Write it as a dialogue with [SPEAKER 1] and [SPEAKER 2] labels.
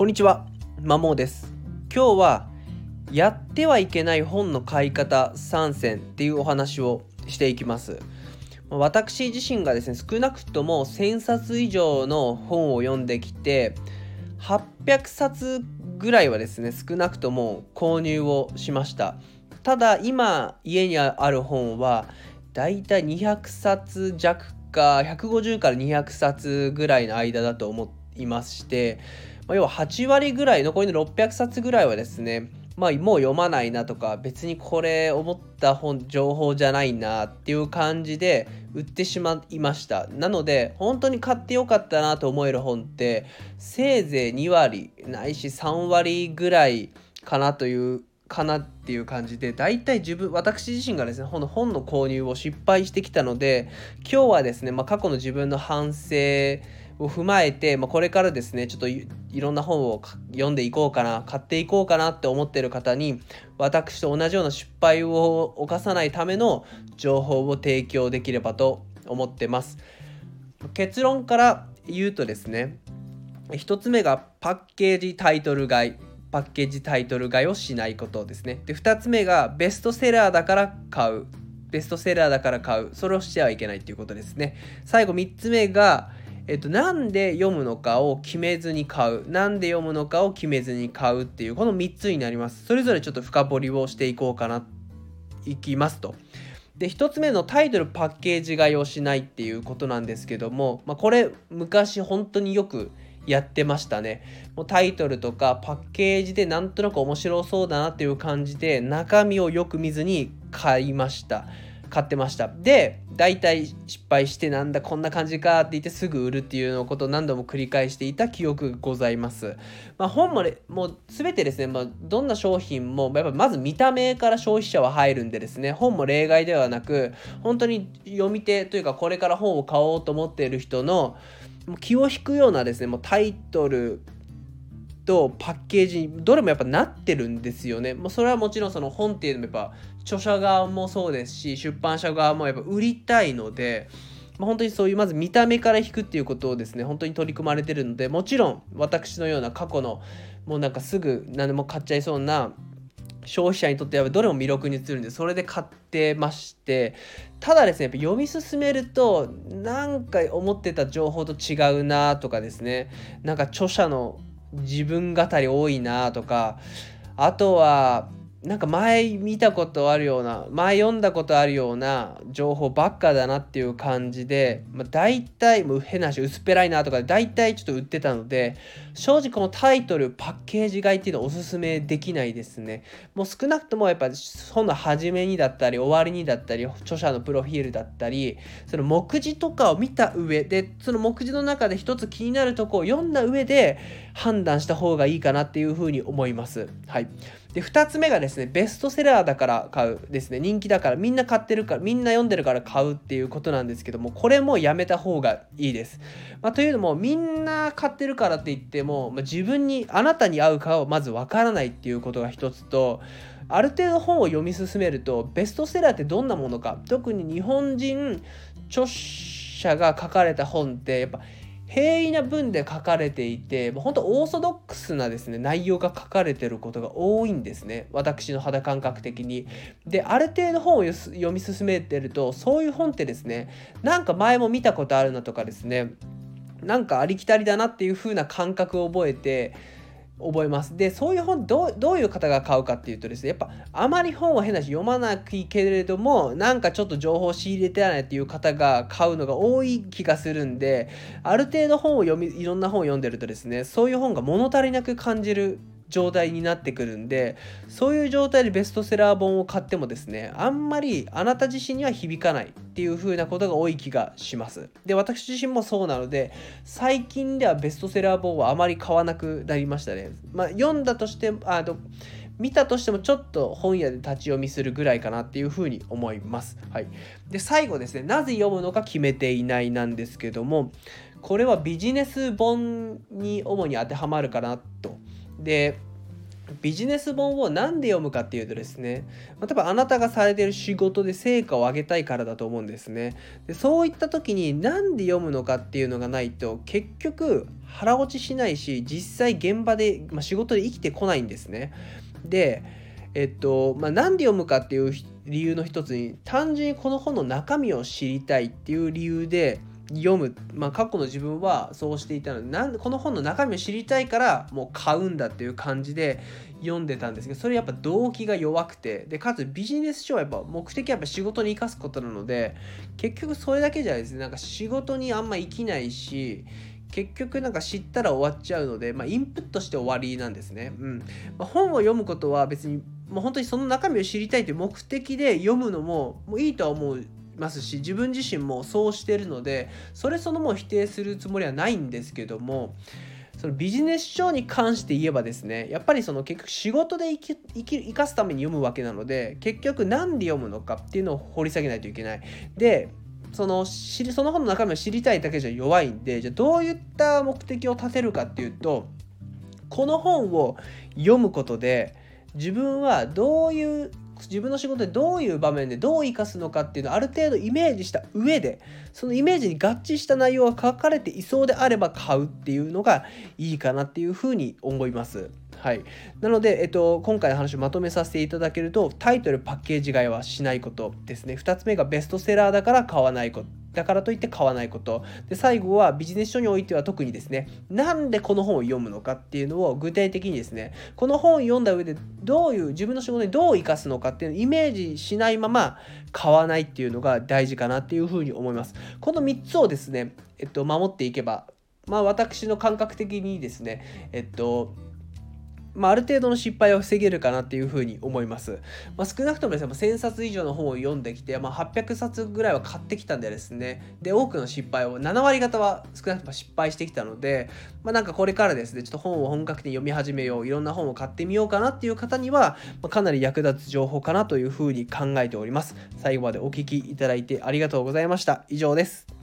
[SPEAKER 1] こんにちは、まもです。今日はやってはいけない本の買い方3選っていうお話をしていきます。私自身がですね、少なくとも1000冊以上の本を読んできて、800冊ぐらいはですね、少なくとも購入をしました。ただ今家にある本はだいたい200冊弱か150から200冊ぐらいの間だと思いまして、まあ、要は8割ぐらい残りの600冊ぐらいはですねまあもう読まないなとか別にこれ思った本情報じゃないなっていう感じで売ってしまいました。なので本当に買ってよかったなと思える本ってせいぜい2割ないし3割ぐらいかなというかなっていう感じで大体自分私自身がですね本の本の購入を失敗してきたので今日はですね、まあ、過去の自分の反省を踏まえて、まあ、これからですねちょっといろんな本を読んでいこうかな買っていこうかなって思ってる方に私と同じような失敗を犯さないための情報を提供できればと思ってます。結論から言うとですね1つ目がパッケージタイトル買いパッケージタイトル買いをしないことですね。で2つ目がベストセラーだから買うベストセラーだから買うそれをしてはいけないっていうことですね。最後3つ目がえっと、なんで読むのかを決めずに買う。なんで読むのかを決めずに買うっていう、この3つになります。それぞれちょっと深掘りをしていこうかな、いきますと。で、1つ目のタイトルパッケージ買いをしないっていうことなんですけども、まあ、これ昔本当によくやってましたね。もうタイトルとかパッケージでなんとなく面白そうだなっていう感じで中身をよく見ずに買いました。買ってましたで大体失敗してなんだこんな感じかって言ってすぐ売るっていうのことを何度も繰り返していた記憶がございます、まあ、本も,、ね、もう全てですね、まあ、どんな商品もやっぱまず見た目から消費者は入るんでですね本も例外ではなく本当に読み手というかこれから本を買おうと思っている人の気を引くようなですねもうタイトルとパッケージにどれもやっぱなってるんですよね。もうそれはもちろんその本っていうのもやっぱ著者側もそうですし出版社側もやっぱ売りたいので、まあ、本当にそういうまず見た目から引くっていうことをですね本当に取り組まれてるのでもちろん私のような過去のもうなんかすぐ何でも買っちゃいそうな消費者にとってはどれも魅力に映るんでそれで買ってましてただですねやっぱ読み進めるとなんか思ってた情報と違うなとかですねなんか著者の自分語り多いなとかあとはなんか前見たことあるような前読んだことあるような情報ばっかだなっていう感じで、まあ、大体もう変な話薄っぺらいなとか大体ちょっと売ってたので正直このタイトルパッケージ買いっていうのはおすすめできないですね。もう少なくともやっぱ本の初めにだったり終わりにだったり著者のプロフィールだったりその目次とかを見た上でその目次の中で一つ気になるとこを読んだ上で判断した方がいいかなっていうふうに思います。はい。で2つ目がですねベストセラーだから買うですね。人気だからみんな買ってるからみんな読んでるから買うっていうことなんですけどもこれもやめた方がいいです、まあ、というのもみんな買ってるからって言っても、まあ、自分にあなたに合うかをまずわからないっていうことが一つとある程度本を読み進めるとベストセラーってどんなものか。特に日本人著者が書かれた本ってやっぱ平易な文で書かれていてもう本当オーソドックスなですね内容が書かれてることが多いんですね私の肌感覚的に。である程度本を読み進めてるとそういう本ってですねなんか前も見たことあるなとかですねなんかありきたりだなっていう風な感覚を覚えて覚えます。でそういう本どうどういう方が買うかっていうとですねやっぱあまり本は変なし読まないけれどもなんかちょっと情報を仕入れてないっていう方が買うのが多い気がするんである程度本を読みいろんな本を読んでるとですねそういう本が物足りなく感じる状態になってくるんでそういう状態でベストセラー本を買ってもですねあんまりあなた自身には響かないっていう風なことが多い気がしますで私自身もそうなので最近ではベストセラー本はあまり買わなくなりましたねまあ読んだとしてあの見たとしてもちょっと本屋で立ち読みするぐらいかなっていうふうに思います。はい、で最後ですねなぜ読むのか決めていないなんですけどもこれはビジネス本に主に当てはまるかなと。でビジネス本を何で読むかっていうとですね、例えばあなたがされてる仕事で成果を上げたいからだと思うんですね。でそういった時に何で読むのかっていうのがないと結局腹落ちしないし実際現場で、まあ、仕事で生きてこないんですね。でえっとまあ、何で読むかっていう理由の一つに単純にこの本の中身を知りたいっていう理由で読む、まあ、過去の自分はそうしていたのでなんこの本の中身を知りたいからもう買うんだっていう感じで読んでたんですけどそれやっぱ動機が弱くてでかつビジネス書はやっぱ目的はやっぱ仕事に生かすことなので結局それだけじゃないですねなんか仕事にあんま生きないし結局なんか知ったら終わっちゃうので、まあ、インプットして終わりなんですね。うんまあ、本を読むことは別にもう本当にその中身を知りたいという目的で読むのももういいとは思うますし自分自身もそうしてるのでそれそのも否定するつもりはないんですけどもそのビジネス書に関して言えばですねやっぱりその結局仕事で生き生き生かすために読むわけなので結局何で読むのかっていうのを掘り下げないといけない。でその知りその本の中身を知りたいだけじゃ弱いんでじゃあどういった目的を立てるかっていうとこの本を読むことで自分はどういう自分の仕事でどういう場面でどう生かすのかっていうのをある程度イメージした上でそのイメージに合致した内容が書かれていそうであれば買うっていうのがいいかなっていうふうに思います。はい、なので、えっと、今回の話をまとめさせていただけるとタイトルパッケージ買いはしないことですね。2つ目がベストセラーだから買わないこと。だからといって買わないこと。で、最後はビジネス書においては特にですね、なんでこの本を読むのかっていうのを具体的にですね、この本を読んだ上でどういう自分の仕事にどう生かすのかっていうのをイメージしないまま買わないっていうのが大事かなっていうふうに思います。この3つをですね、えっと、守っていけば、まあ私の感覚的にですね、えっと、まあ、ある程度の失敗を防げるかなっていうふうに思います。まあ、少なくともですね、1000冊以上の本を読んできて、まあ、800冊ぐらいは買ってきたんでですね、で、多くの失敗を、7割方は少なくとも失敗してきたので、まあ、なんかこれからですね、ちょっと本を本格的に読み始めよう、いろんな本を買ってみようかなっていう方には、まあ、かなり役立つ情報かなというふうに考えております。最後までお聴きいただいてありがとうございました。以上です。